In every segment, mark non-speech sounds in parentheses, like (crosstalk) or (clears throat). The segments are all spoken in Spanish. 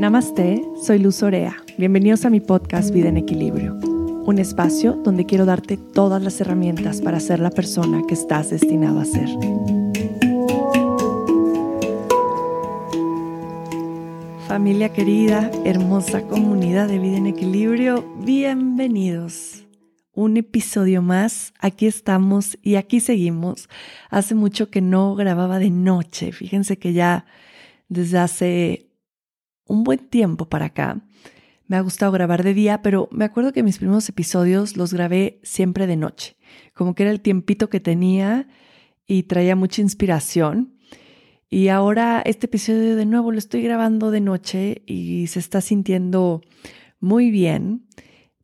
Namaste, soy Luz Orea. Bienvenidos a mi podcast Vida en Equilibrio, un espacio donde quiero darte todas las herramientas para ser la persona que estás destinado a ser. Familia querida, hermosa comunidad de Vida en Equilibrio, bienvenidos. Un episodio más, aquí estamos y aquí seguimos. Hace mucho que no grababa de noche, fíjense que ya desde hace un buen tiempo para acá. Me ha gustado grabar de día, pero me acuerdo que mis primeros episodios los grabé siempre de noche, como que era el tiempito que tenía y traía mucha inspiración. Y ahora este episodio de nuevo lo estoy grabando de noche y se está sintiendo muy bien.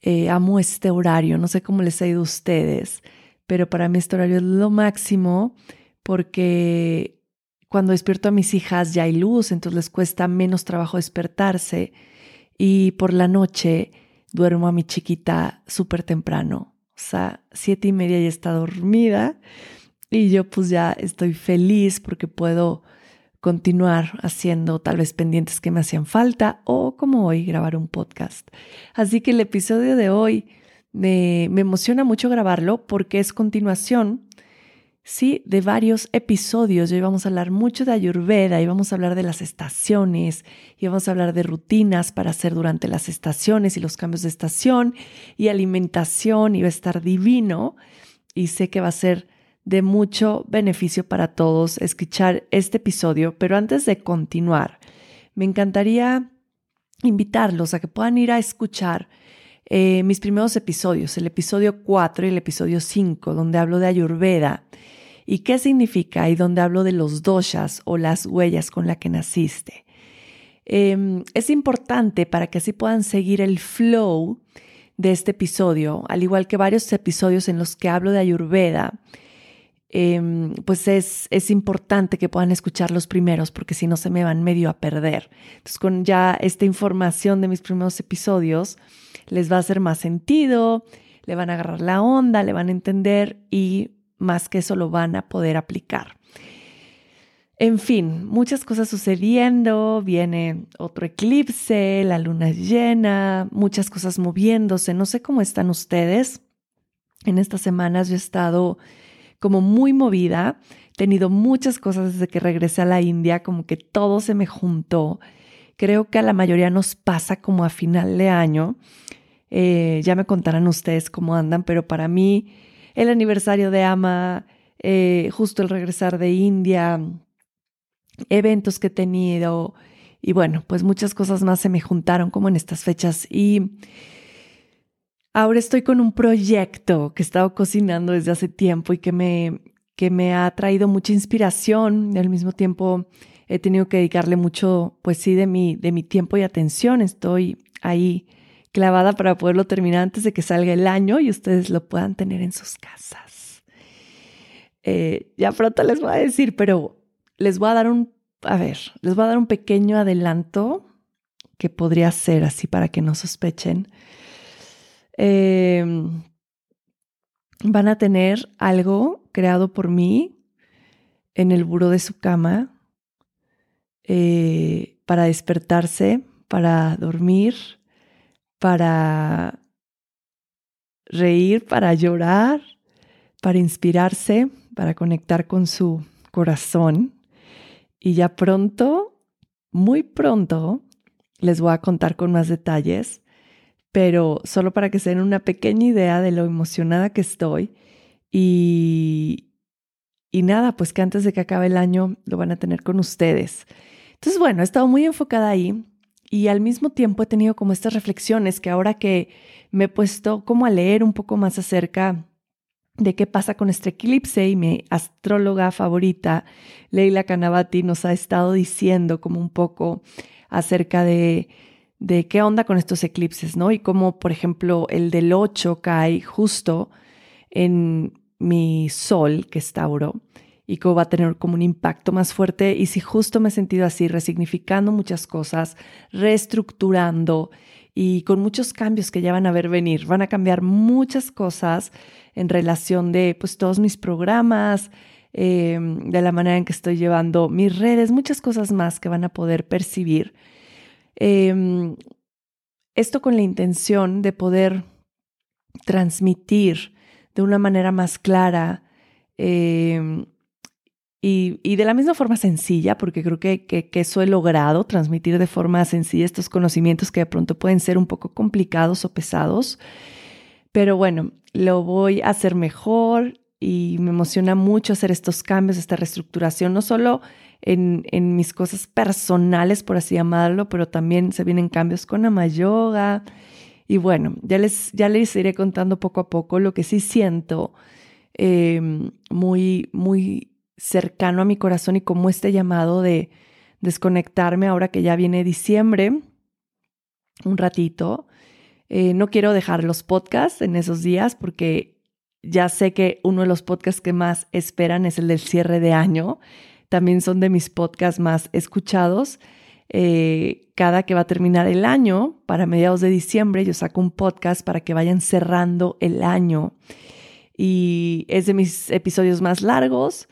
Eh, amo este horario, no sé cómo les ha ido a ustedes, pero para mí este horario es lo máximo porque cuando despierto a mis hijas ya hay luz, entonces les cuesta menos trabajo despertarse y por la noche duermo a mi chiquita súper temprano, o sea, siete y media ya está dormida y yo pues ya estoy feliz porque puedo continuar haciendo tal vez pendientes que me hacían falta o como hoy grabar un podcast. Así que el episodio de hoy me, me emociona mucho grabarlo porque es continuación sí, de varios episodios. Hoy vamos a hablar mucho de Ayurveda y vamos a hablar de las estaciones y vamos a hablar de rutinas para hacer durante las estaciones y los cambios de estación y alimentación y va a estar divino y sé que va a ser de mucho beneficio para todos escuchar este episodio, pero antes de continuar, me encantaría invitarlos a que puedan ir a escuchar eh, mis primeros episodios, el episodio 4 y el episodio 5, donde hablo de Ayurveda y qué significa y donde hablo de los doshas o las huellas con las que naciste. Em, es importante para que así puedan seguir el flow de este episodio, al igual que varios episodios en los que hablo de Ayurveda. Em, pues es, es importante que puedan escuchar los primeros porque si no se me van medio a perder. Entonces con ya esta información de mis primeros episodios les va a hacer más sentido, le van a agarrar la onda, le van a entender y más que eso lo van a poder aplicar. En fin, muchas cosas sucediendo, viene otro eclipse, la luna llena, muchas cosas moviéndose. No sé cómo están ustedes. En estas semanas yo he estado como muy movida, he tenido muchas cosas desde que regresé a la India, como que todo se me juntó. Creo que a la mayoría nos pasa como a final de año. Eh, ya me contarán ustedes cómo andan, pero para mí el aniversario de Ama, eh, justo el regresar de India, eventos que he tenido y bueno, pues muchas cosas más se me juntaron como en estas fechas y ahora estoy con un proyecto que he estado cocinando desde hace tiempo y que me, que me ha traído mucha inspiración y al mismo tiempo he tenido que dedicarle mucho, pues sí, de mi, de mi tiempo y atención. Estoy ahí clavada para poderlo terminar antes de que salga el año y ustedes lo puedan tener en sus casas. Eh, ya pronto les voy a decir, pero les voy a dar un, a ver, les voy a dar un pequeño adelanto que podría ser así para que no sospechen. Em, van a tener algo creado por mí en el buro de su cama eh, para despertarse, para dormir, para reír, para llorar, para inspirarse, para conectar con su corazón. Y ya pronto, muy pronto, les voy a contar con más detalles, pero solo para que se den una pequeña idea de lo emocionada que estoy. Y, y nada, pues que antes de que acabe el año lo van a tener con ustedes. Entonces, bueno, he estado muy enfocada ahí y al mismo tiempo he tenido como estas reflexiones que ahora que me he puesto como a leer un poco más acerca de qué pasa con este eclipse y mi astróloga favorita, Leila Canavati, nos ha estado diciendo como un poco acerca de, de qué onda con estos eclipses, ¿no? Y cómo, por ejemplo, el del 8 cae justo en mi sol, que es Tauro, y cómo va a tener como un impacto más fuerte. Y si justo me he sentido así, resignificando muchas cosas, reestructurando y con muchos cambios que ya van a ver venir. Van a cambiar muchas cosas en relación de pues todos mis programas, em, de la manera en que estoy llevando mis redes, muchas cosas más que van a poder percibir. Em, esto con la intención de poder transmitir de una manera más clara em, y, de la misma forma sencilla, porque creo que, que, eso he logrado, transmitir de forma sencilla estos conocimientos que de pronto pueden ser un poco complicados o pesados. Pero bueno, lo voy a hacer mejor y me emociona mucho hacer estos cambios, esta reestructuración, no solo en, en mis cosas personales, por así llamarlo, pero también se vienen cambios con Amayoga. Y bueno, ya les, ya les iré contando poco a poco lo que sí siento em, muy, muy cercano a mi corazón y como este llamado de desconectarme ahora que ya viene diciembre, un ratito. Eh, no quiero dejar los podcasts en esos días porque ya sé que uno de los podcasts que más esperan es el del cierre de año. También son de mis podcasts más escuchados. Eh, cada que va a terminar el año, para mediados de diciembre, yo saco un podcast para que vayan cerrando el año. Y es de mis episodios más largos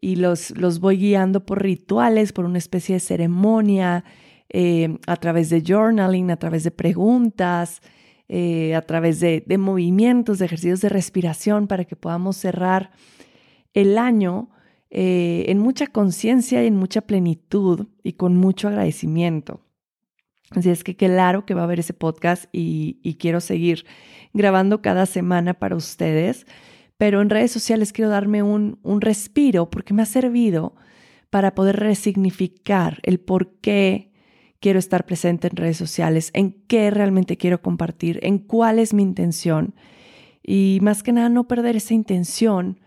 y los, los voy guiando por rituales, por una especie de ceremonia, eh, a través de journaling, a través de preguntas, eh, a través de, de, movimientos, de ejercicios de respiración para que podamos cerrar el año eh, en mucha conciencia y en mucha plenitud y con mucho agradecimiento. Así es que claro que va a haber ese podcast y, y quiero seguir grabando cada semana para ustedes pero en redes sociales quiero darme un, un respiro porque me ha servido para poder resignificar el por qué quiero estar presente en redes sociales, en qué realmente quiero compartir, en cuál es mi intención y más que nada no perder esa intención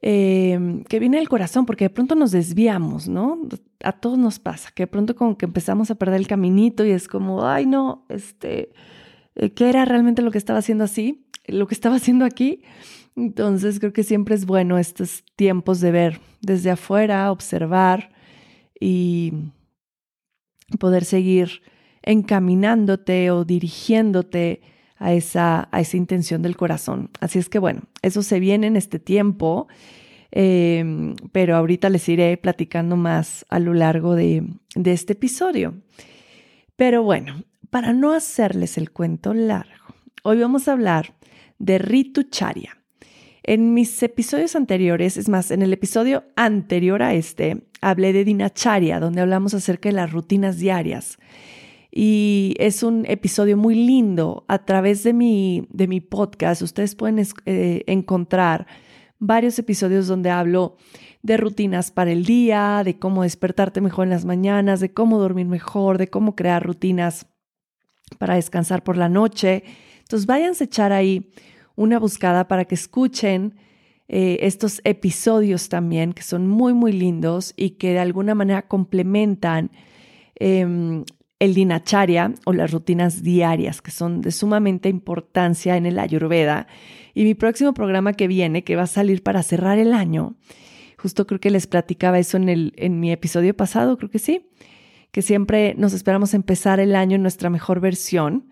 eh, que viene del corazón, porque de pronto nos desviamos, ¿no? A todos nos pasa, que de pronto como que empezamos a perder el caminito y es como, ay no, este, eh, ¿qué era realmente lo que estaba haciendo así? Lo que estaba haciendo aquí. Entonces creo que siempre es bueno estos tiempos de ver desde afuera, observar y poder seguir encaminándote o dirigiéndote a esa, a esa intención del corazón. Así es que bueno, eso se viene en este tiempo, em, pero ahorita les iré platicando más a lo largo de, de este episodio. Pero bueno, para no hacerles el cuento largo, hoy vamos a hablar de Ritu Charya. En mis episodios anteriores, es más, en el episodio anterior a este, hablé de Dinacharya, donde hablamos acerca de las rutinas diarias. Y es un episodio muy lindo. A través de mi, de mi podcast, ustedes pueden eh, encontrar varios episodios donde hablo de rutinas para el día, de cómo despertarte mejor en las mañanas, de cómo dormir mejor, de cómo crear rutinas para descansar por la noche. Entonces váyanse a echar ahí una buscada para que escuchen eh, estos episodios también, que son muy, muy lindos y que de alguna manera complementan em, el dinacharya o las rutinas diarias, que son de sumamente importancia en el ayurveda. Y mi próximo programa que viene, que va a salir para cerrar el año, justo creo que les platicaba eso en, el, en mi episodio pasado, creo que sí, que siempre nos esperamos empezar el año en nuestra mejor versión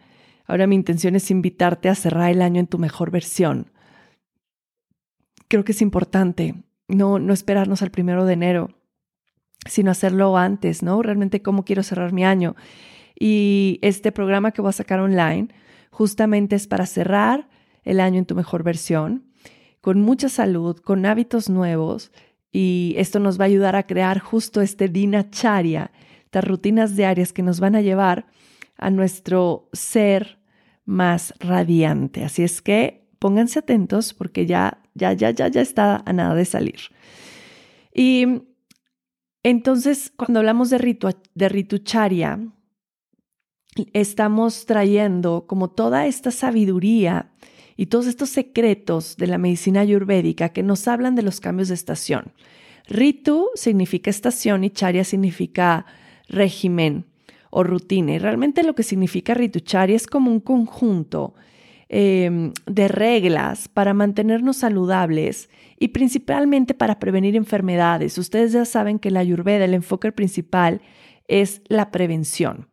Ahora mi intención es invitarte a cerrar el año en tu mejor versión. Creo que es importante no, no esperarnos al primero de enero, sino hacerlo antes, ¿no? Realmente cómo quiero cerrar mi año. Y este programa que voy a sacar online justamente es para cerrar el año en tu mejor versión, con mucha salud, con hábitos nuevos. Y esto nos va a ayudar a crear justo este dinacharya, estas rutinas diarias que nos van a llevar a nuestro ser más radiante. Así es que pónganse atentos porque ya, ya, ya, ya, ya está a nada de salir. Y entonces, cuando hablamos de, ritu, de ritucharia, estamos trayendo como toda esta sabiduría y todos estos secretos de la medicina ayurvédica que nos hablan de los cambios de estación. Ritu significa estación y charya significa régimen o rutina. Y realmente lo que significa Rituchari es como un conjunto em, de reglas para mantenernos saludables y principalmente para prevenir enfermedades. Ustedes ya saben que la ayurveda, el enfoque principal es la prevención.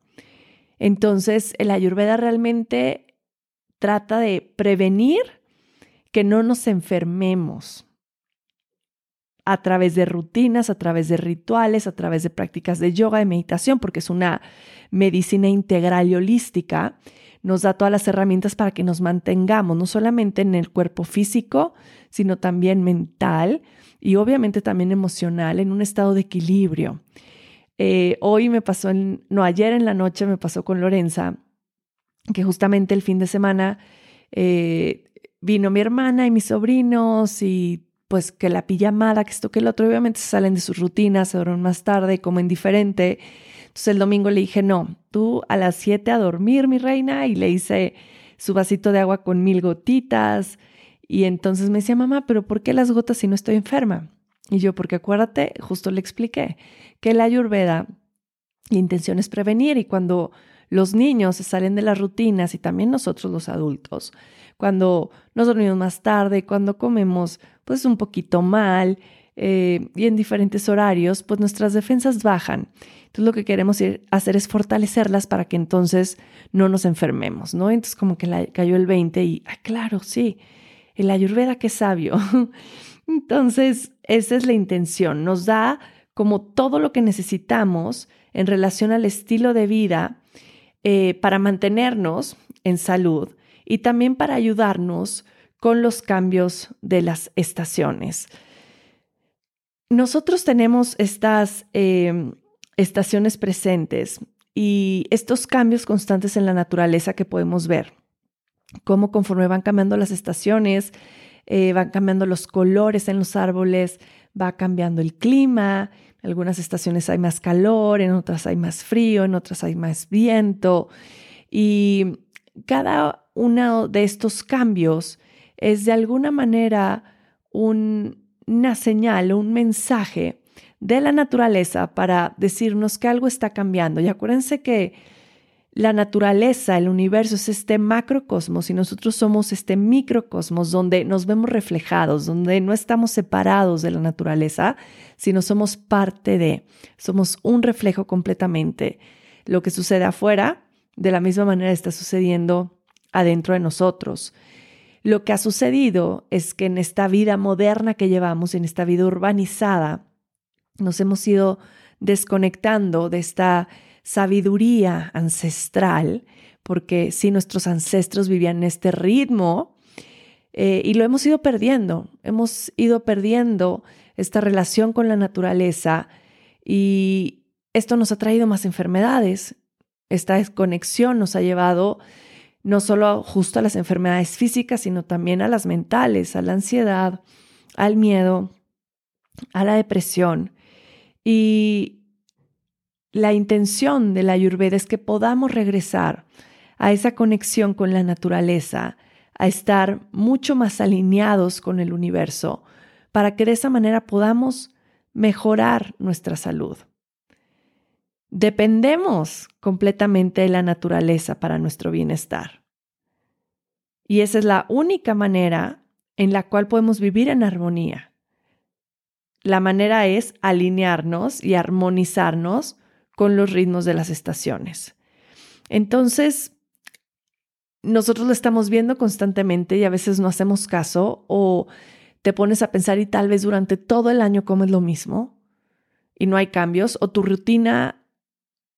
Entonces, el ayurveda realmente trata de prevenir que no nos enfermemos a través de rutinas, a través de rituales, a través de prácticas de yoga, y meditación, porque es una medicina integral y holística, nos da todas las herramientas para que nos mantengamos no solamente en el cuerpo físico, sino también mental y obviamente también emocional, en un estado de equilibrio. Eh, hoy me pasó, no, ayer en la noche me pasó con Lorenza, que justamente el fin de semana eh, vino mi hermana y mis sobrinos y pues que la pijamada, que esto, que el otro, obviamente salen de sus rutinas, se duermen más tarde, comen diferente. Entonces el domingo le dije, no, tú a las 7 a dormir, mi reina, y le hice su vasito de agua con mil gotitas. Y entonces me decía, mamá, pero ¿por qué las gotas si no estoy enferma? Y yo, porque acuérdate, justo le expliqué que la ayurveda, la intención es prevenir y cuando los niños se salen de las rutinas y también nosotros los adultos, cuando nos dormimos más tarde, cuando comemos pues un poquito mal eh, y en diferentes horarios, pues nuestras defensas bajan. Entonces lo que queremos hacer es fortalecerlas para que entonces no nos enfermemos, ¿no? Entonces como que cayó el 20 y, ah, claro, sí, el ayurveda qué sabio. (laughs) entonces esa es la intención, nos da como todo lo que necesitamos en relación al estilo de vida eh, para mantenernos en salud y también para ayudarnos con los cambios de las estaciones. Nosotros tenemos estas em, estaciones presentes y estos cambios constantes en la naturaleza que podemos ver, cómo conforme van cambiando las estaciones, eh, van cambiando los colores en los árboles, va cambiando el clima, en algunas estaciones hay más calor, en otras hay más frío, en otras hay más viento y cada uno de estos cambios es de alguna manera una señal, un mensaje de la naturaleza para decirnos que algo está cambiando. Y acuérdense que la naturaleza, el universo es este macrocosmos y nosotros somos este microcosmos donde nos vemos reflejados, donde no estamos separados de la naturaleza, sino somos parte de, somos un reflejo completamente. Lo que sucede afuera, de la misma manera está sucediendo adentro de nosotros. Lo que ha sucedido es que en esta vida moderna que llevamos, en esta vida urbanizada, nos hemos ido desconectando de esta sabiduría ancestral, porque si nuestros ancestros vivían en este ritmo eh, y lo hemos ido perdiendo, hemos ido perdiendo esta relación con la naturaleza y esto nos ha traído más enfermedades. Esta desconexión nos ha llevado no solo justo a las enfermedades físicas, sino también a las mentales, a la ansiedad, al miedo, a la depresión. Y la intención de la ayurveda es que podamos regresar a esa conexión con la naturaleza, a estar mucho más alineados con el universo, para que de esa manera podamos mejorar nuestra salud. Dependemos completamente de la naturaleza para nuestro bienestar. Y esa es la única manera en la cual podemos vivir en armonía. La manera es alinearnos y armonizarnos con los ritmos de las estaciones. Entonces, nosotros lo estamos viendo constantemente y a veces no hacemos caso o te pones a pensar y tal vez durante todo el año comes lo mismo y no hay cambios o tu rutina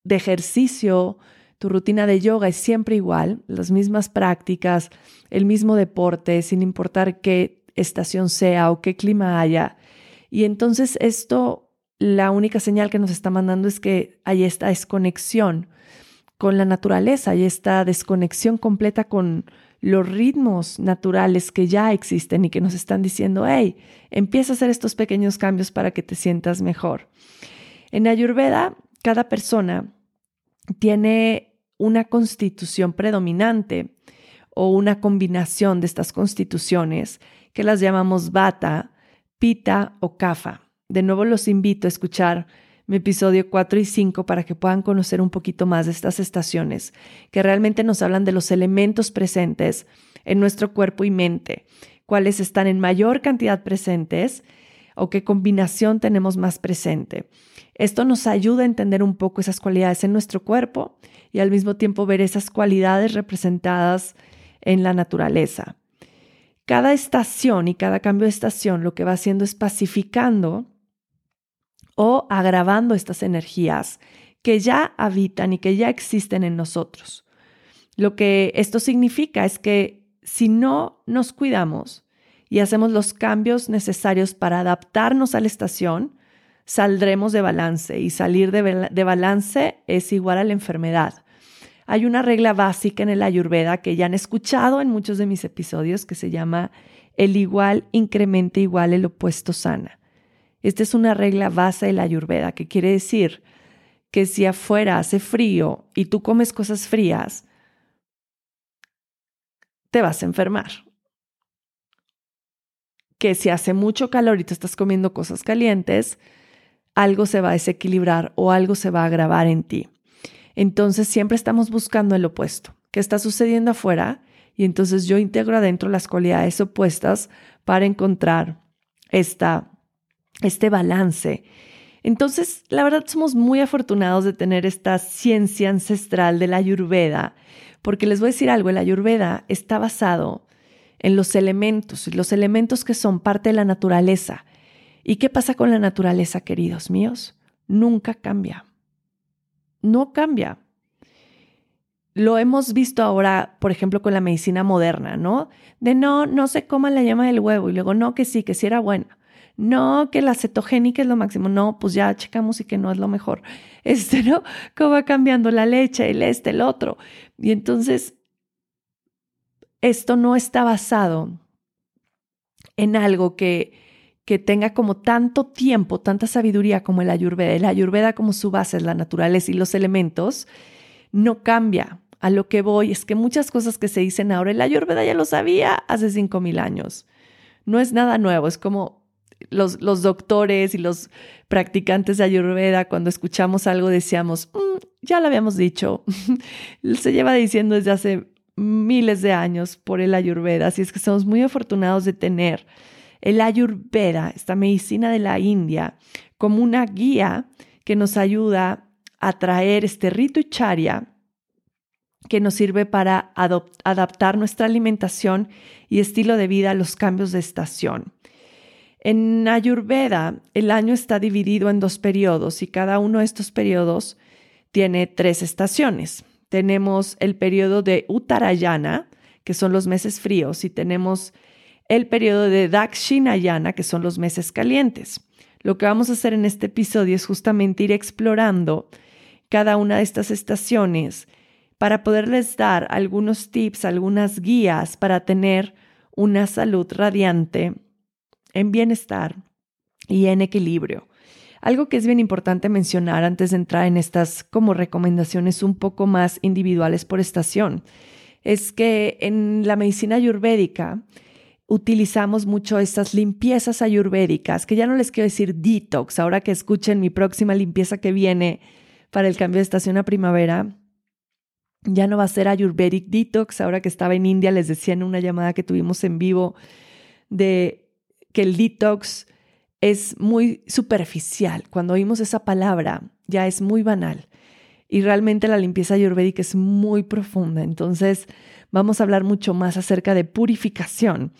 de ejercicio, tu rutina de yoga es siempre igual, las mismas prácticas, el mismo deporte, sin importar qué estación sea o qué clima haya. Y entonces esto, la única señal que nos está mandando es que hay esta desconexión con la naturaleza, hay esta desconexión completa con los ritmos naturales que ya existen y que nos están diciendo, hey, empieza a hacer estos pequeños cambios para que te sientas mejor. En Ayurveda cada persona tiene una constitución predominante o una combinación de estas constituciones que las llamamos bata, pita o kafa. De nuevo los invito a escuchar mi episodio 4 y 5 para que puedan conocer un poquito más de estas estaciones que realmente nos hablan de los elementos presentes en nuestro cuerpo y mente, cuáles están en mayor cantidad presentes o qué combinación tenemos más presente. Esto nos ayuda a entender un poco esas cualidades en nuestro cuerpo y al mismo tiempo ver esas cualidades representadas en la naturaleza. cada estación y cada cambio de estación lo que va haciendo es pacificando o agravando estas energías que ya habitan y que ya existen en nosotros. Lo que esto significa es que si no nos cuidamos y hacemos los cambios necesarios para adaptarnos a la estación, saldremos de balance y salir de, balance es igual a la enfermedad. Hay una regla básica en el ayurveda que ya han escuchado en muchos de mis episodios que se llama el igual incrementa igual, el opuesto sana. Esta es una regla base de la ayurveda que quiere decir que si afuera hace frío y tú comes cosas frías, te vas a enfermar. Que si hace mucho calor y tú estás comiendo cosas calientes, algo se va a desequilibrar o algo se va a agravar en ti. Entonces siempre estamos buscando el opuesto. ¿Qué está sucediendo afuera? Y entonces yo integro adentro las cualidades opuestas para encontrar esta, este balance. Entonces, la verdad somos muy afortunados de tener esta ciencia ancestral de la ayurveda, porque les voy a decir algo, el ayurveda está basado en los elementos, los elementos que son parte de la naturaleza. ¿Y qué pasa con la naturaleza, queridos míos? Nunca cambia. No cambia. Lo hemos visto ahora, por ejemplo, con la medicina moderna, ¿no? De no, no se coma la yema del huevo y luego no, que sí, que sí era buena. No, que la cetogénica es lo máximo. No, pues ya checamos y que no es lo mejor. (laughs) Este, ¿no? ¿Cómo va cambiando la leche, el este, el otro? Y entonces, esto no está basado en algo que, que tenga como tanto tiempo, tanta sabiduría como el ayurveda. El ayurveda como su base es la naturaleza y los elementos, no cambia. A lo que voy es que muchas cosas que se dicen ahora, el ayurveda ya lo sabía hace 5.000 años. No es nada nuevo, es como los, los, doctores y los practicantes de Ayurveda, cuando escuchamos algo, decíamos, mm, ya lo habíamos dicho. (laughs) Se lleva diciendo desde hace miles de años por el Ayurveda, así es que somos muy afortunados de tener el Ayurveda, esta medicina de la India, como una guía que nos ayuda a traer este rito y charya que nos sirve para adaptar nuestra alimentación y estilo de vida a los cambios de estación. En Ayurveda, el año está dividido en dos periodos y cada uno de estos periodos tiene tres estaciones. Tenemos el periodo de Uttarayana, que son los meses fríos, y tenemos el periodo de Dakshinayana, que son los meses calientes. Lo que vamos a hacer en este episodio es justamente ir explorando cada una de estas estaciones para poderles dar algunos tips, algunas guías para tener una salud radiante, en bienestar y en equilibrio. Algo que es bien importante mencionar antes de entrar en estas como recomendaciones un poco más individuales por estación es que en la medicina ayurvédica utilizamos mucho estas limpiezas ayurvédicas, que ya no les quiero decir detox, ahora que escuchen mi próxima limpieza que viene para el cambio de estación a primavera, ya no va a ser ayurvedic detox, ahora que estaba en India les decía en una llamada que tuvimos en vivo de que el detox es muy superficial. Cuando oímos esa palabra ya es muy banal y realmente la limpieza ayurvédica es muy profunda. Entonces, vamos a hablar mucho más acerca de purificación.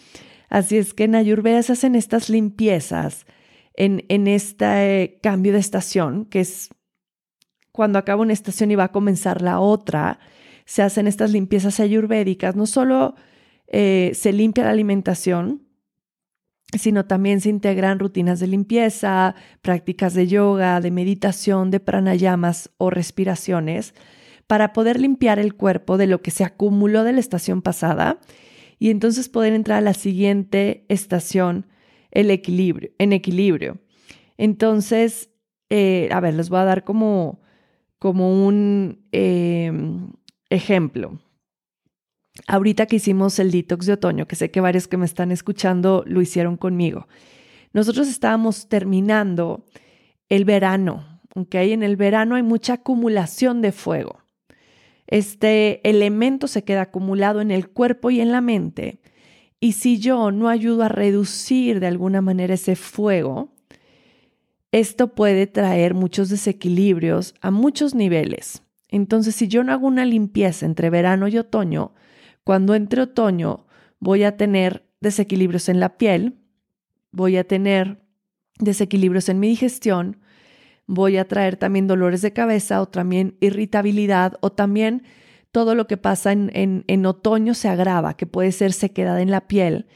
Así es que en Ayurveda se hacen estas limpiezas en, en este cambio de estación, que es cuando acaba una estación y va a comenzar la otra, se hacen estas limpiezas ayurvédicas. No solo eh, se limpia la alimentación, sino también se integran rutinas de limpieza, prácticas de yoga, de meditación, de pranayamas o respiraciones para poder limpiar el cuerpo de lo que se acumuló de la estación pasada y entonces poder entrar a la siguiente estación el equilibrio, en equilibrio. Entonces, eh, a ver, les voy a dar como, como un em, ejemplo. Ahorita que hicimos el detox de otoño, que sé que varios que me están escuchando lo hicieron conmigo, nosotros estábamos terminando el verano, ¿ok? En el verano hay mucha acumulación de fuego este elemento se queda acumulado en el cuerpo y en la mente. Y si yo no ayudo a reducir de alguna manera ese fuego, esto puede traer muchos desequilibrios a muchos niveles. Entonces, si yo no hago una limpieza entre verano y otoño, cuando entre otoño voy a tener desequilibrios en la piel, voy a tener desequilibrios en mi digestión, voy a traer también dolores de cabeza o también irritabilidad o también todo lo que pasa en, en, otoño se agrava, que puede ser sequedad en la piel,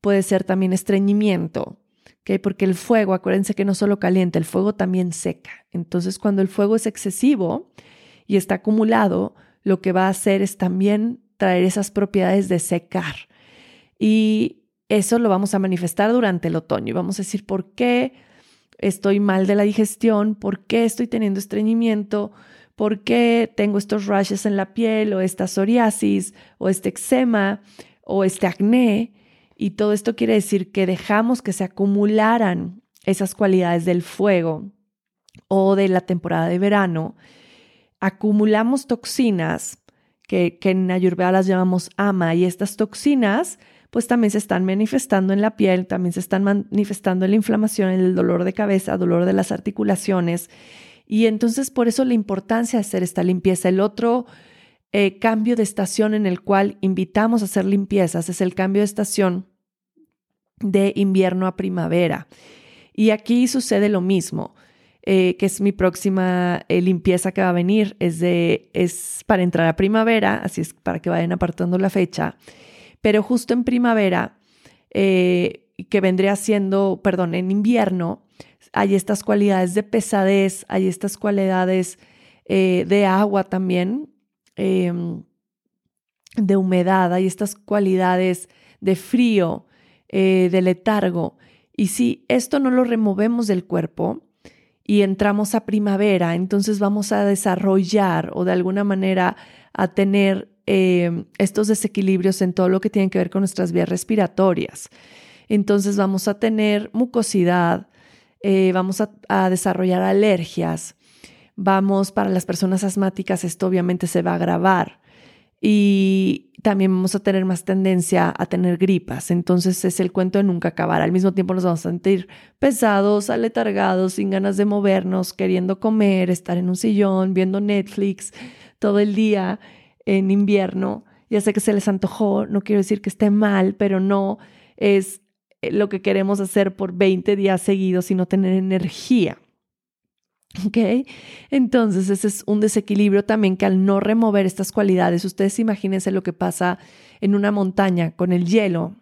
puede ser también estreñimiento, porque el fuego, acuérdense que no solo calienta, el fuego también seca. Entonces, cuando el fuego es excesivo y está acumulado, lo que va a hacer es también traer esas propiedades de secar. Y eso lo vamos a manifestar durante el otoño y vamos a decir por qué estoy mal de la digestión, por qué estoy teniendo estreñimiento, por qué tengo estos rashes en la piel o esta psoriasis o este eczema o este acné. Y todo esto quiere decir que dejamos que se acumularan esas cualidades del fuego o de la temporada de verano. Acumulamos toxinas que, en Ayurveda las llamamos ama y estas toxinas pues también se están manifestando en la piel, también se están manifestando en la inflamación, en el dolor de cabeza, dolor de las articulaciones. Y entonces por eso la importancia de hacer esta limpieza. El otro eh, cambio de estación en el cual invitamos a hacer limpiezas es el cambio de estación de invierno a primavera. Y aquí sucede lo mismo. Eh, que es mi próxima eh, limpieza que va a venir, es, de, es para entrar a primavera, así es para que vayan apartando la fecha pero justo en primavera, eh, que vendría siendo, perdón, en invierno, hay estas cualidades de pesadez, hay estas cualidades de agua también, em, de humedad, hay estas cualidades de frío, de letargo. Y si esto no lo removemos del cuerpo y entramos a primavera, entonces vamos a desarrollar o de alguna manera a tener Em, estos desequilibrios en todo lo que tiene que ver con nuestras vías respiratorias. Entonces vamos a tener mucosidad, eh, vamos a, desarrollar alergias, vamos, para las personas asmáticas esto obviamente se va a agravar y también vamos a tener más tendencia a tener gripas. Entonces es el cuento de nunca acabar. Al mismo tiempo nos vamos a sentir pesados, aletargados, sin ganas de movernos, queriendo comer, estar en un sillón, viendo Netflix todo el día en invierno. Ya sé que se les antojó, no quiero decir que esté mal, pero no es lo que queremos hacer por 20 días seguidos, sino tener energía. ¿Ok? Entonces, ese es un desequilibrio también que al no remover estas cualidades, ustedes imagínense lo que pasa en una montaña con el hielo.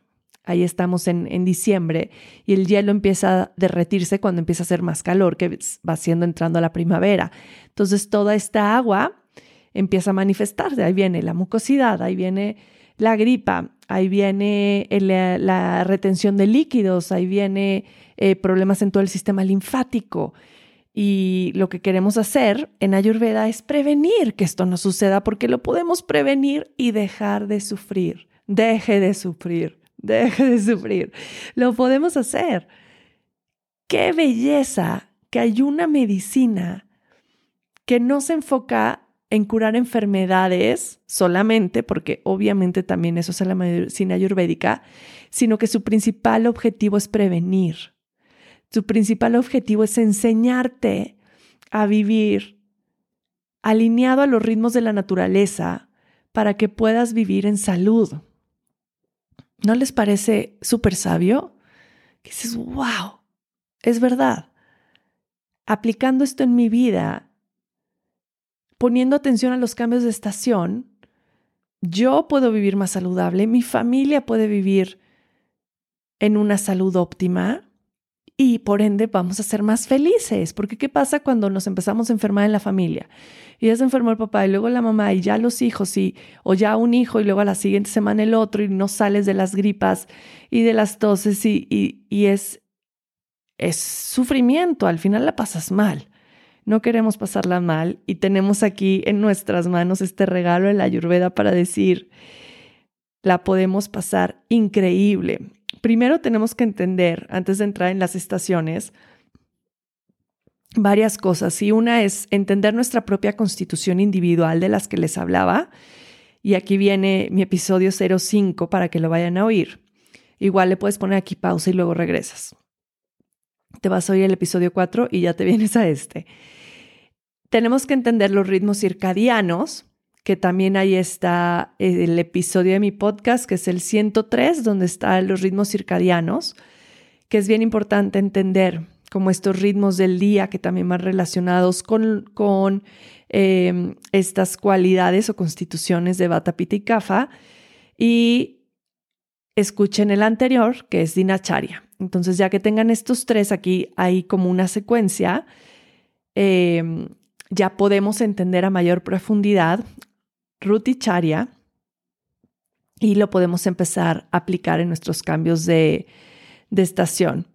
Ahí estamos en, en diciembre y el hielo empieza a derretirse cuando empieza a hacer más calor, que va siendo entrando a la primavera. Entonces, toda esta agua empieza a manifestarse. Ahí viene la mucosidad, ahí viene la gripa, ahí viene la, retención de líquidos, ahí viene eh, problemas en todo el sistema linfático. Y lo que queremos hacer en Ayurveda es prevenir que esto no suceda porque lo podemos prevenir y dejar de sufrir. Deje de sufrir, (laughs) deje de sufrir. Lo podemos hacer. Qué belleza que hay una medicina que no se enfoca en curar enfermedades solamente, porque obviamente también eso es la medicina ayurvédica, sino que su principal objetivo es prevenir. Su principal objetivo es enseñarte a vivir alineado a los ritmos de la naturaleza para que puedas vivir en salud. ¿No les parece súper sabio? Que dices, wow, es verdad. Aplicando esto en mi vida, poniendo atención a los cambios de estación, yo puedo vivir más saludable, mi familia puede vivir en una salud óptima y por ende vamos a ser más felices. Porque ¿qué pasa cuando nos empezamos a enfermar en la familia? Y ya se enfermó el papá y luego la mamá y ya los hijos y o ya un hijo y luego a la siguiente semana el otro y no sales de las gripas y de las toses y, y, es, es sufrimiento, al final la pasas mal no queremos pasarla mal y tenemos aquí en nuestras manos este regalo de la Ayurveda para decir, la podemos pasar increíble. Primero tenemos que entender, antes de entrar en las estaciones, varias cosas. Y una es entender nuestra propia constitución individual de las que les hablaba. Y aquí viene mi episodio 05 para que lo vayan a oír. Igual le puedes poner aquí pausa y luego regresas te vas a oír el episodio 4 y ya te (laughs) vienes a este. Tenemos que entender los ritmos circadianos, que también ahí está el episodio de mi podcast, que es el 103, donde están los ritmos circadianos, que es bien importante entender como estos ritmos del día que también van relacionados con, con em, estas cualidades o constituciones de Vata, Pitta y Kapha. Y escuchen el anterior, que es Dinacharya. Entonces, ya que tengan estos tres aquí, hay como una secuencia, em, ya podemos entender a mayor profundidad Ruticharya y lo podemos empezar a aplicar en nuestros cambios de, de estación.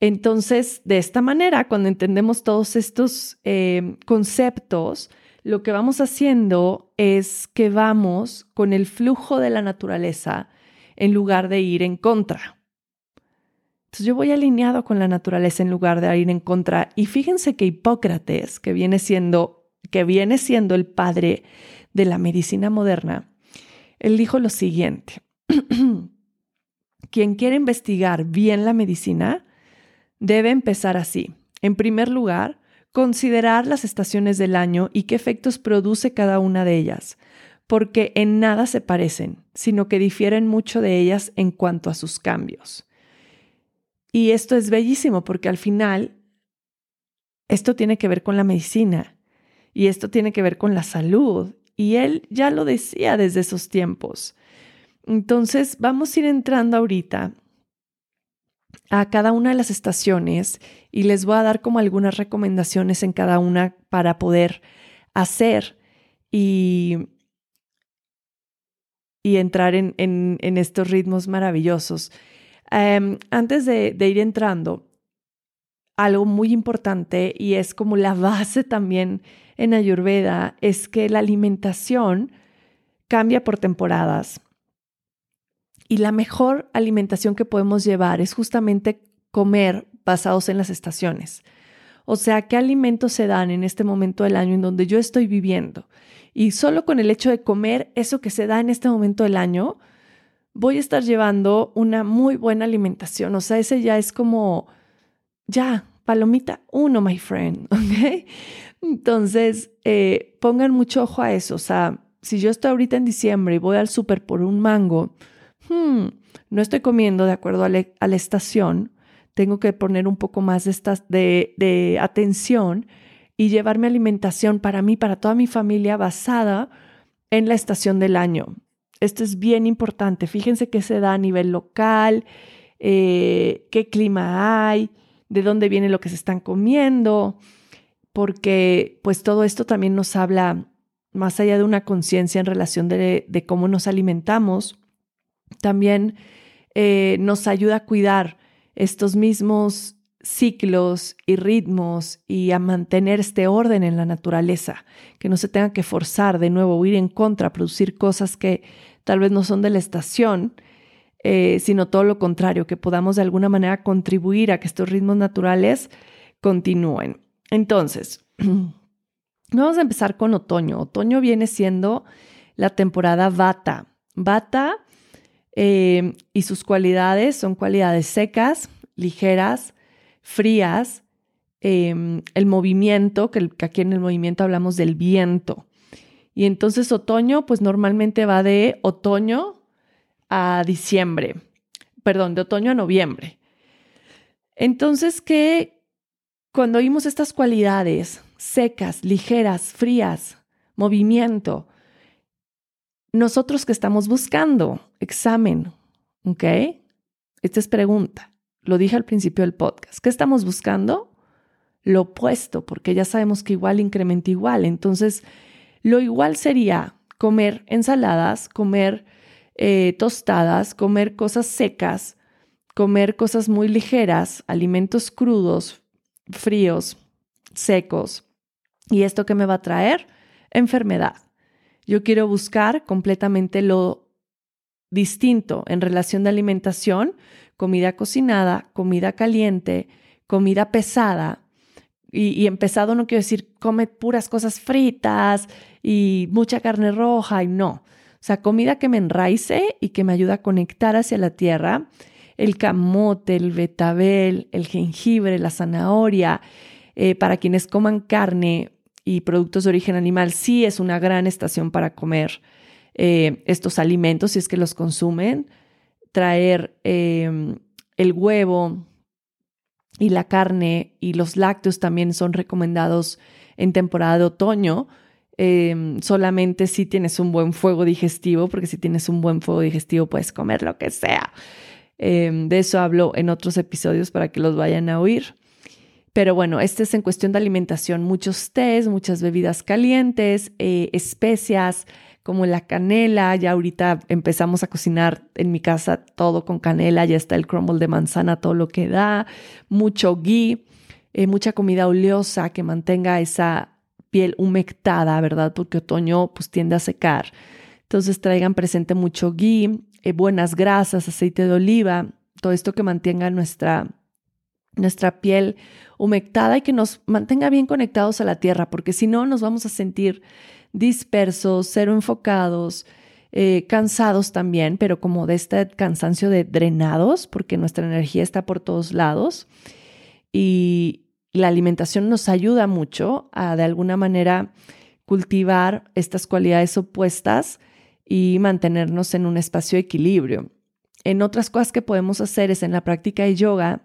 Entonces, de esta manera, cuando entendemos todos estos eh, conceptos, lo que vamos haciendo es que vamos con el flujo de la naturaleza en lugar de ir en contra. Entonces yo voy alineado con la naturaleza en lugar de ir en contra. Y fíjense que Hipócrates, que viene siendo, que viene siendo el padre de la medicina moderna, él dijo lo siguiente. (clears throat) Quien quiere investigar bien la medicina debe empezar así. En primer lugar, considerar las estaciones del año y qué efectos produce cada una de ellas, porque en nada se parecen, sino que difieren mucho de ellas en cuanto a sus cambios. Y esto es bellísimo porque al final esto tiene que ver con la medicina y esto tiene que ver con la salud. Y él ya lo decía desde esos tiempos. Entonces vamos a ir entrando ahorita a cada una de las estaciones y les voy a dar como algunas recomendaciones en cada una para poder hacer y, y entrar en, en, estos ritmos maravillosos. Em, antes de, de ir entrando, algo muy importante y es como la base también en Ayurveda es que la alimentación cambia por temporadas. Y la mejor alimentación que podemos llevar es justamente comer basados en las estaciones. O sea, qué alimentos se dan en este momento del año en donde yo estoy viviendo. Y solo con el hecho de comer eso que se da en este momento del año, voy a estar llevando una muy buena alimentación. O sea, ese ya es como, ya, palomita uno, my friend. (laughs) ¿ok? Entonces, eh, pongan mucho ojo a eso. O sea, si yo estoy ahorita en diciembre y voy al súper por un mango, hmm, no estoy comiendo de acuerdo a, la estación, tengo que poner un poco más de, de, atención y llevar mi alimentación para mí, para toda mi familia, basada en la estación del año. Esto es bien importante. Fíjense qué se da a nivel local, eh, qué clima hay, de dónde viene lo que se están comiendo, porque pues todo esto también nos habla más allá de una conciencia en relación de, cómo nos alimentamos, también eh, nos ayuda a cuidar estos mismos ciclos y ritmos y a mantener este orden en la naturaleza, que no se tenga que forzar de nuevo, ir en contra, producir cosas que tal vez no son de la estación, eh, sino todo lo contrario, que podamos de alguna manera contribuir a que estos ritmos naturales continúen. Entonces, (clears throat) vamos a empezar con otoño. Otoño viene siendo la temporada bata. Bata eh, y sus cualidades son cualidades secas, ligeras, frías, em, el movimiento, que, aquí en el movimiento hablamos del viento. Y entonces otoño, pues normalmente va de otoño a diciembre, perdón, de otoño a noviembre. Entonces, que cuando oímos estas cualidades secas, ligeras, frías, movimiento, nosotros que estamos buscando examen, ¿ok? Esta es pregunta. Lo dije al principio del podcast. ¿Qué estamos buscando? Lo opuesto, porque ya sabemos que igual incrementa igual. Entonces, lo igual sería comer ensaladas, comer eh, tostadas, comer cosas secas, comer cosas muy ligeras, alimentos crudos, fríos, secos. ¿Y esto qué me va a traer? Enfermedad. Yo quiero buscar completamente lo distinto en relación de alimentación, comida cocinada, comida caliente, comida pesada. Y, pesado no quiero decir come puras cosas fritas y mucha carne roja y no. Sea, comida que me enraice y que me ayuda a conectar hacia la tierra. El camote, el betabel, el jengibre, la zanahoria. Eh, para quienes coman carne, y productos de origen animal, sí es una gran estación para comer eh, estos alimentos si es que los consumen. Traer em, el huevo y la carne y los lácteos también son recomendados en temporada de otoño. Em, solamente si tienes un buen fuego digestivo, porque si tienes un buen fuego digestivo puedes comer lo que sea. Em, de eso hablo en otros episodios para que los vayan a oír. Pero bueno, este es en cuestión de alimentación, muchos tés, muchas bebidas calientes, eh, especias como la canela, ya ahorita empezamos a cocinar en mi casa todo con canela, ya está el crumble de manzana, todo lo que da, mucho ghee, eh, mucha comida oleosa que mantenga esa piel humectada, ¿verdad? Porque otoño pues tiende a secar. Entonces traigan presente mucho ghee, eh, buenas grasas, aceite de oliva, todo esto que mantenga nuestra, nuestra piel humectada y que nos mantenga bien conectados a la tierra, porque si no nos vamos a sentir dispersos, cero enfocados, eh, cansados también, pero como de este cansancio de drenados, porque nuestra energía está por todos lados. Y la alimentación nos ayuda mucho a de alguna manera cultivar estas cualidades opuestas y mantenernos en un espacio de equilibrio. En otras cosas que podemos hacer es en la práctica de yoga,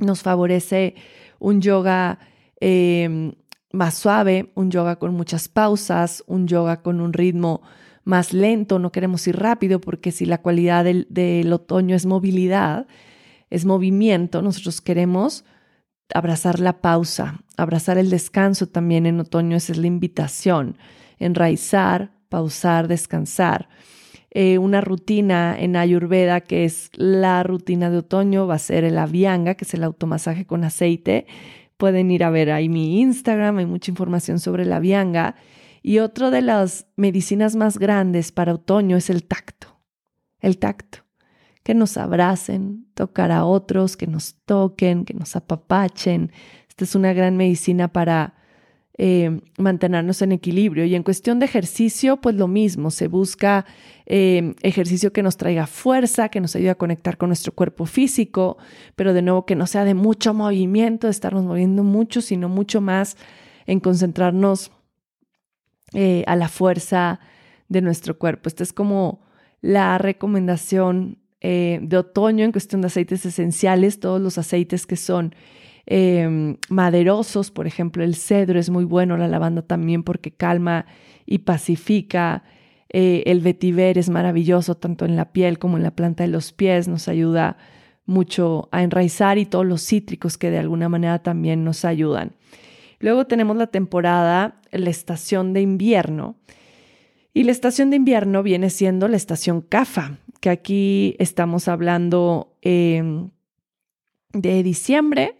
nos favorece un yoga em, más suave, un yoga con muchas pausas, un yoga con un ritmo más lento, no queremos ir rápido porque si la cualidad del, del otoño es movilidad, es movimiento, nosotros queremos abrazar la pausa, abrazar el descanso también en otoño, esa es la invitación, enraizar, pausar, descansar. Eh, una rutina en Ayurveda que es la rutina de otoño va a ser el Avianga, que es el automasaje con aceite. Pueden ir a ver ahí mi Instagram, hay mucha información sobre la Avianga. Y otro de las medicinas más grandes para otoño es el tacto. El tacto. Que nos abracen, tocar a otros, que nos toquen, que nos apapachen. Esta es una gran medicina para eh, mantenernos en equilibrio. Y en cuestión de ejercicio, pues lo mismo, se busca eh, ejercicio que nos traiga fuerza, que nos ayude a conectar con nuestro cuerpo físico, pero de nuevo que no sea de mucho movimiento, de estarnos moviendo mucho, sino mucho más en concentrarnos eh, a la fuerza de nuestro cuerpo. Esta es como la recomendación de otoño en cuestión de aceites esenciales, todos los aceites que son Em, maderosos, por ejemplo, el cedro es muy bueno, la lavanda también porque calma y pacifica. Eh, el vetiver es maravilloso tanto en la piel como en la planta de los pies, nos ayuda mucho a enraizar y todos los cítricos que de alguna manera también nos ayudan. Luego tenemos la temporada, la estación de invierno. Y la estación de invierno viene siendo la estación CAFA, que aquí estamos hablando em, de diciembre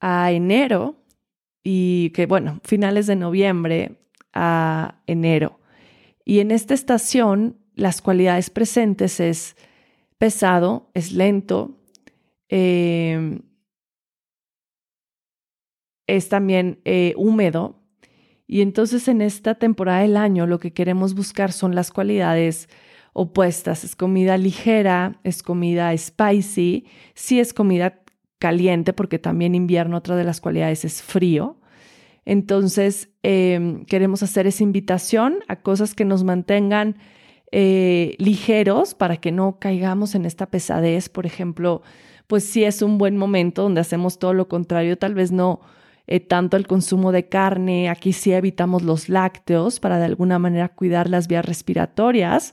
a enero y que bueno, finales de noviembre a enero. Y en esta estación las cualidades presentes es pesado, es lento, em, es también eh, húmedo. Y entonces en esta temporada del año lo que queremos buscar son las cualidades opuestas. Es comida ligera, es comida spicy, sí es comida caliente, porque también invierno otra de las cualidades es frío. Entonces, em, queremos hacer esa invitación a cosas que nos mantengan eh, ligeros para que no caigamos en esta pesadez. Por ejemplo, pues si es un buen momento donde hacemos todo lo contrario, tal vez no eh, tanto el consumo de carne, aquí sí evitamos los lácteos para de alguna manera cuidar las vías respiratorias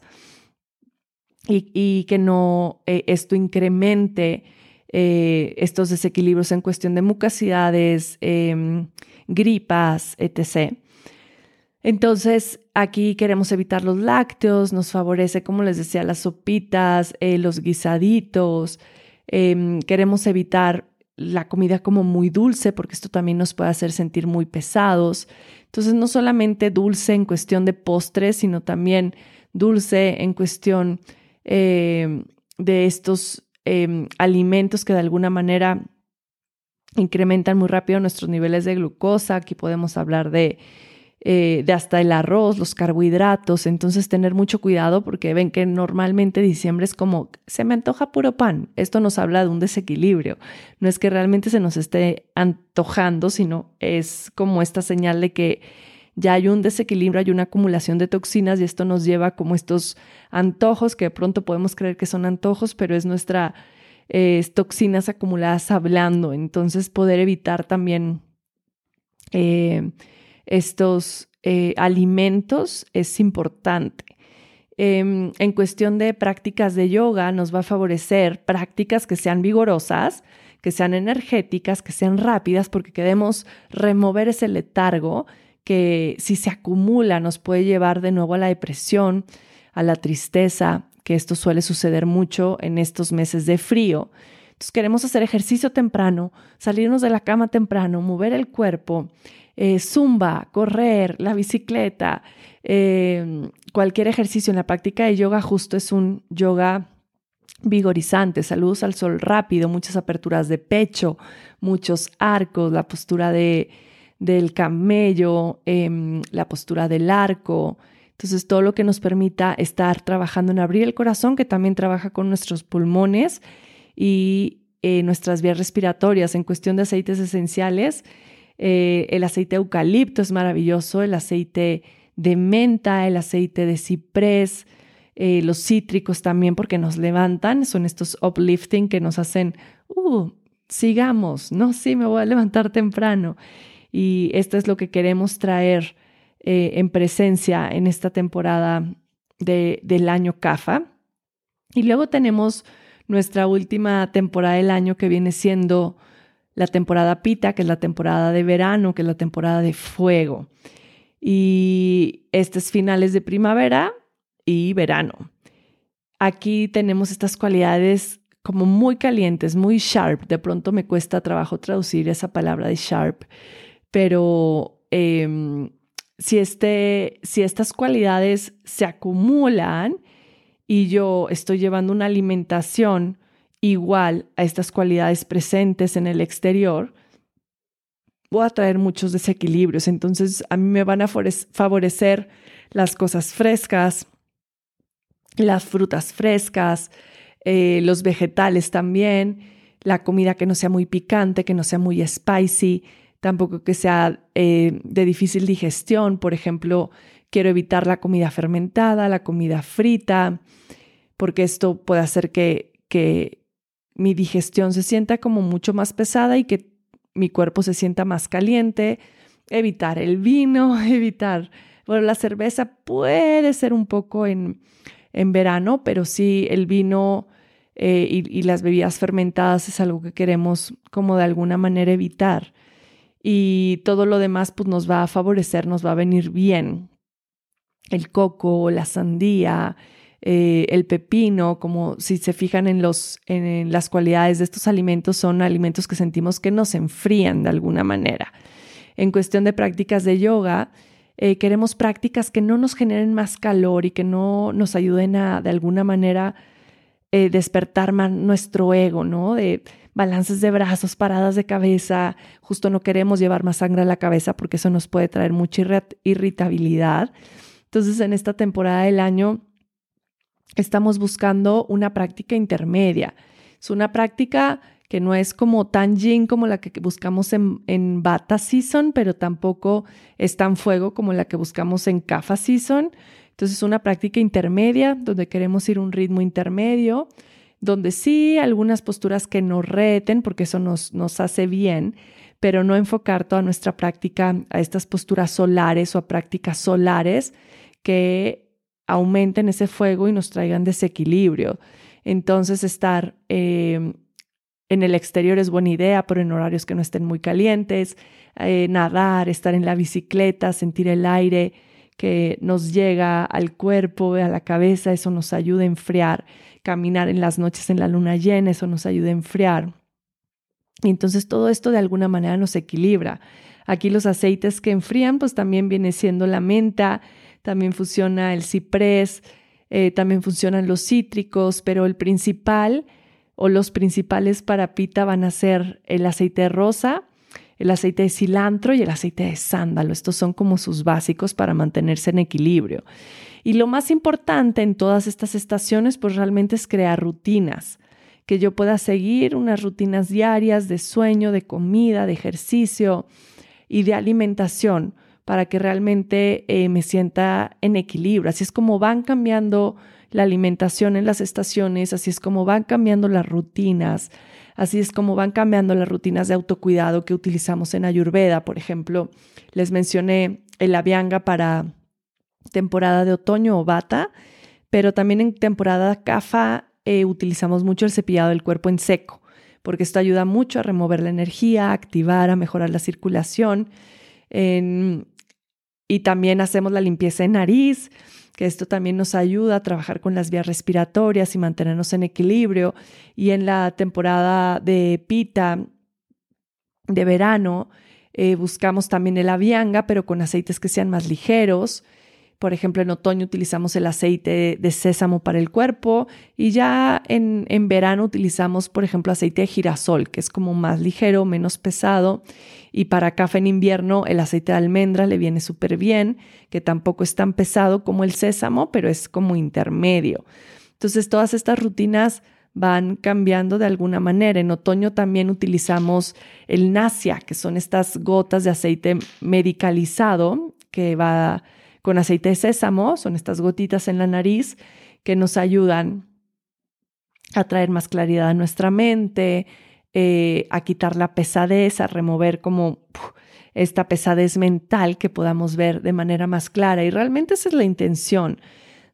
y, que no eh, esto incremente eh, estos desequilibrios en cuestión de mucosidades, em, gripas, etc. Entonces, aquí queremos evitar los lácteos, nos favorece, como les decía, las sopitas, eh, los guisaditos, em, queremos evitar la comida como muy dulce, porque esto también nos puede hacer sentir muy pesados. Entonces, no solamente dulce en cuestión de postres, sino también dulce en cuestión em, de estos Em, alimentos que de alguna manera incrementan muy rápido nuestros niveles de glucosa. Aquí podemos hablar de eh, de hasta el arroz, los carbohidratos, entonces tener mucho cuidado porque ven que normalmente diciembre es como, se me antoja puro pan, esto nos habla de un desequilibrio, no es que realmente se nos esté antojando, sino es como esta señal de que ya hay un desequilibrio, hay una acumulación de toxinas y esto nos lleva como estos antojos que de pronto podemos creer que son antojos, pero es nuestra toxinas acumuladas hablando, entonces poder evitar también... Eh, estos eh, alimentos es importante. Em, en cuestión de prácticas de yoga, nos va a favorecer prácticas que sean vigorosas, que sean energéticas, que sean rápidas, porque queremos remover ese letargo que si se acumula nos puede llevar de nuevo a la depresión, a la tristeza, que esto suele suceder mucho en estos meses de frío. Entonces queremos hacer ejercicio temprano, salirnos de la cama temprano, mover el cuerpo eh, zumba, correr, la bicicleta, em, cualquier ejercicio en la práctica de yoga justo es un yoga vigorizante, saludos al sol rápido, muchas aperturas de pecho, muchos arcos, la postura de, del camello, em, la postura del arco. Entonces, todo lo que nos permita estar trabajando en abrir el corazón, que también trabaja con nuestros pulmones y eh, nuestras vías respiratorias en cuestión de aceites esenciales eh, el aceite de eucalipto es maravilloso, el aceite de menta, el aceite de ciprés, eh, los cítricos también porque nos levantan, son estos uplifting que nos hacen, uh, sigamos, no, sí, me voy a levantar temprano. Y esto es lo que queremos traer eh, en presencia en esta temporada del año CAFA. Y luego tenemos nuestra última temporada del año que viene siendo la temporada pita, que es la temporada de verano, que es la temporada de fuego. Y este es finales de primavera y verano. Aquí tenemos estas cualidades como muy calientes, muy sharp. De pronto me cuesta trabajo traducir esa palabra de sharp, pero em, si, este, si estas cualidades se acumulan y yo estoy llevando una alimentación igual a estas cualidades presentes en el exterior, voy a traer muchos desequilibrios. Entonces, a mí me van a favorecer las cosas frescas, las frutas frescas, eh, los vegetales también, la comida que no sea muy picante, que no sea muy spicy, tampoco que sea eh, de difícil digestión. Por ejemplo, quiero evitar la comida fermentada, la comida frita, porque esto puede hacer que, que, mi digestión se sienta como mucho más pesada y que mi cuerpo se sienta más caliente, evitar el vino, (laughs) evitar, bueno, la cerveza puede ser un poco en, en verano, pero sí el vino eh, y, y, las bebidas fermentadas es algo que queremos como de alguna manera evitar. Y todo lo demás pues nos va a favorecer, nos va a venir bien. El coco, la sandía, eh, el pepino, como si se fijan en, los, en las cualidades de estos alimentos, son alimentos que sentimos que nos enfrían de alguna manera. En cuestión de prácticas de yoga, eh, queremos prácticas que no nos generen más calor y que no nos ayuden a, de alguna manera, eh, despertar más nuestro ego, ¿no? Balances de brazos, paradas de cabeza. Justo no queremos llevar más sangre a la cabeza porque eso nos puede traer mucha irritabilidad. Entonces, en esta temporada del año, estamos buscando una práctica intermedia. Es una práctica que no es como tan yin como la que buscamos en, en Bata Season, pero tampoco es tan fuego como la que buscamos en Kafa Season. Entonces, es una práctica intermedia donde queremos ir a un ritmo intermedio, donde sí algunas posturas que nos reten, porque eso nos, nos hace bien, pero no enfocar toda nuestra práctica a estas posturas solares o a prácticas solares que aumenten ese fuego y nos traigan desequilibrio. Entonces estar em, en el exterior es buena idea, pero en horarios que no estén muy calientes, eh, nadar, estar en la bicicleta, sentir el aire que nos llega al cuerpo, a la cabeza, eso nos ayuda a enfriar. Caminar en las noches en la luna llena, eso nos ayuda a enfriar. Y entonces todo esto de alguna manera nos equilibra. Aquí los aceites que enfrían, pues también viene siendo la menta, también funciona el ciprés, eh, también funcionan los cítricos, pero el principal o los principales para pita van a ser el aceite rosa, el aceite de cilantro y el aceite de sándalo. Estos son como sus básicos para mantenerse en equilibrio. Y lo más importante en todas estas estaciones, pues realmente es crear rutinas, que yo pueda seguir unas rutinas diarias de sueño, de comida, de ejercicio y de alimentación para que realmente eh, me sienta en equilibrio. Así es como van cambiando la alimentación en las estaciones, así es como van cambiando las rutinas, así es como van cambiando las rutinas de autocuidado que utilizamos en Ayurveda. Por ejemplo, les mencioné el avianga para temporada de otoño o bata, pero también en temporada kafa eh, utilizamos mucho el cepillado del cuerpo en seco, porque esto ayuda mucho a remover la energía, a activar, a mejorar la circulación. y también hacemos la limpieza en nariz, que esto también nos ayuda a trabajar con las vías respiratorias y mantenernos en equilibrio. Y en la temporada de pita, de verano, eh, buscamos también el avianga, pero con aceites que sean más ligeros. Por ejemplo, en otoño utilizamos el aceite de sésamo para el cuerpo y ya en, en verano utilizamos, por ejemplo, aceite de girasol, que es como más ligero, menos pesado. Y para café en invierno, el aceite de almendra le viene súper bien, que tampoco es tan pesado como el sésamo, pero es como intermedio. Entonces, todas estas rutinas van cambiando de alguna manera. En otoño también utilizamos el nasia, que son estas gotas de aceite medicalizado que va con aceite de sésamo, son estas gotitas en la nariz que nos ayudan a traer más claridad a nuestra mente, eh, a quitar la pesadez, a remover como esta pesadez mental que podamos ver de manera más clara. Y realmente esa es la intención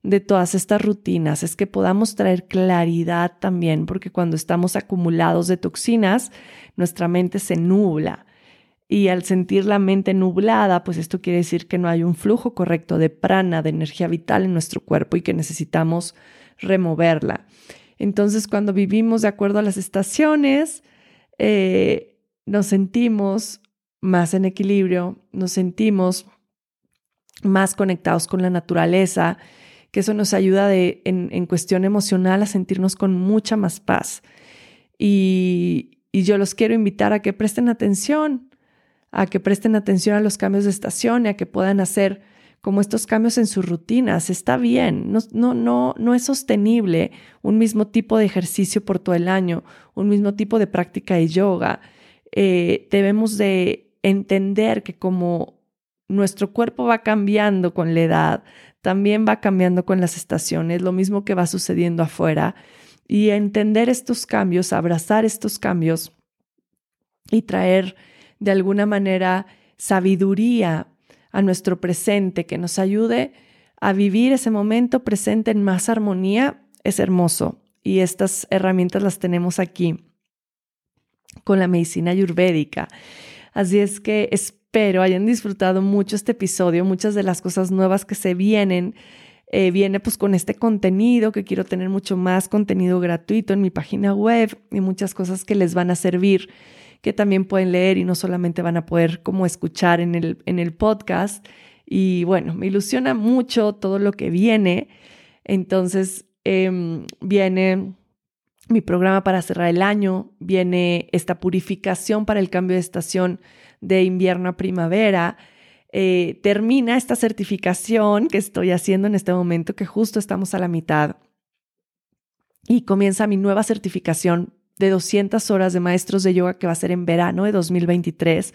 de todas estas rutinas, es que podamos traer claridad también, porque cuando estamos acumulados de toxinas, nuestra mente se nubla y al sentir la mente nublada, pues esto quiere decir que no hay un flujo correcto de prana, de energía vital en nuestro cuerpo y que necesitamos removerla. Entonces, cuando vivimos de acuerdo a las estaciones, eh, nos sentimos más en equilibrio, nos sentimos más conectados con la naturaleza, que eso nos ayuda de, en, en cuestión emocional a sentirnos con mucha más paz. Y, y yo los quiero invitar a que presten atención a que presten atención a los cambios de estación y a que puedan hacer como estos cambios en sus rutinas. Está bien, no, no, no, no es sostenible un mismo tipo de ejercicio por todo el año, un mismo tipo de práctica de yoga. Eh, debemos de entender que como nuestro cuerpo va cambiando con la edad, también va cambiando con las estaciones, lo mismo que va sucediendo afuera. Y entender estos cambios, abrazar estos cambios y traer de alguna manera sabiduría a nuestro presente, que nos ayude a vivir ese momento presente en más armonía, es hermoso. Y estas herramientas las tenemos aquí con la medicina ayurvédica. Así es que espero hayan disfrutado mucho este episodio, muchas de las cosas nuevas que se vienen. Eh, viene pues con este contenido, que quiero tener mucho más contenido gratuito en mi página web y muchas cosas que les van a servir que también pueden leer y no solamente van a poder como escuchar en el, en el podcast. Y bueno, me ilusiona mucho todo lo que viene. Entonces, em, viene mi programa para cerrar el año, viene esta purificación para el cambio de estación de invierno a primavera. Eh, termina esta certificación que estoy haciendo en este momento, que justo estamos a la mitad. Y comienza mi nueva certificación de 200 horas de maestros de yoga que va a ser en verano de 2023.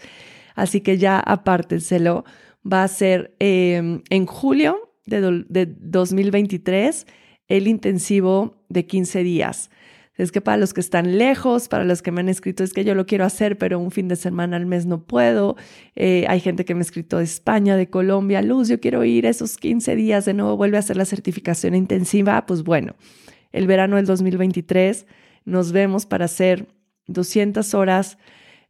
Así que ya apártenselo. Va a ser em, en julio de, de 2023 el intensivo de 15 días. Es que para los que están lejos, para los que me han escrito, es que yo lo quiero hacer, pero un fin de semana al mes no puedo. Eh, hay gente que me ha escrito de España, de Colombia, Luz, yo quiero ir esos 15 días, de nuevo vuelve a hacer la certificación intensiva. Pues bueno, el verano del 2023 nos vemos para hacer 200 horas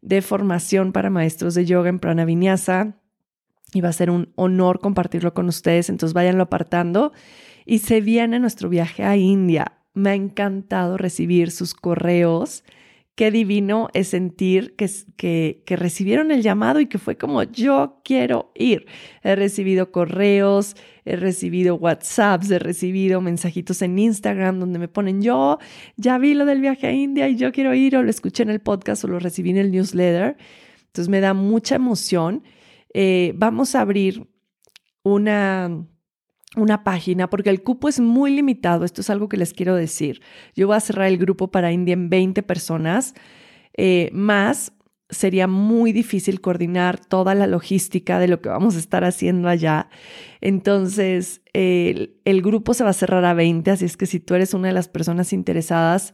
de formación para maestros de yoga en Prana Vinyasa y va a ser un honor compartirlo con ustedes, entonces váyanlo apartando. Y se viene nuestro viaje a India. Me ha encantado recibir sus correos qué divino es sentir que, que, recibieron el llamado y que fue como yo quiero ir. He recibido correos, he recibido WhatsApps, he recibido mensajitos en Instagram donde me ponen yo ya vi lo del viaje a India y yo quiero ir o lo escuché en el podcast o lo recibí en el newsletter. Entonces me da mucha emoción. Eh, vamos a abrir una, una página porque el cupo es muy limitado. Esto es algo que les quiero decir. Yo voy a cerrar el grupo para India en 20 personas, eh, más sería muy difícil coordinar toda la logística de lo que vamos a estar haciendo allá. Entonces, el, grupo se va a cerrar a 20, así es que si tú eres una de las personas interesadas,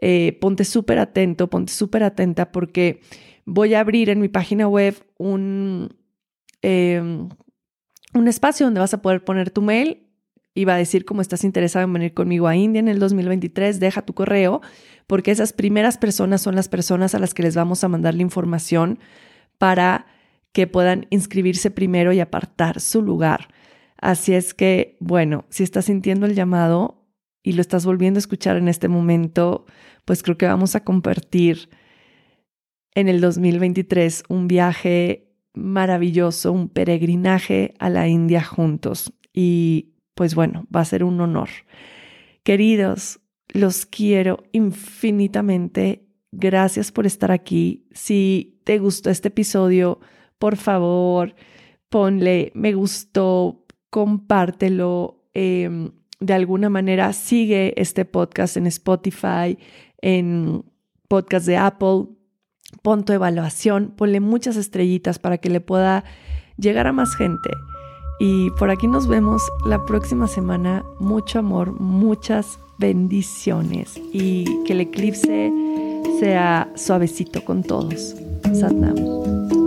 eh, ponte súper atento, ponte súper atenta porque voy a abrir en mi página web un, em, un espacio donde vas a poder poner tu mail y va a decir cómo estás interesado en venir conmigo a India en el 2023, deja tu correo porque esas primeras personas son las personas a las que les vamos a mandar la información para que puedan inscribirse primero y apartar su lugar. Así es que, bueno, si estás sintiendo el llamado y lo estás volviendo a escuchar en este momento, pues creo que vamos a compartir en el 2023 un viaje maravilloso, un peregrinaje a la India juntos. Y pues bueno, va a ser un honor. Queridos, los quiero infinitamente. Gracias por estar aquí. Si te gustó este episodio, por favor, ponle me gustó, compártelo. Em, de alguna manera, sigue este podcast en Spotify, en podcast de Apple. Pon tu evaluación, ponle muchas estrellitas para que le pueda llegar a más gente. Y por aquí nos vemos la próxima semana. Mucho amor, muchas bendiciones y que el eclipse sea suavecito con todos. Satnam.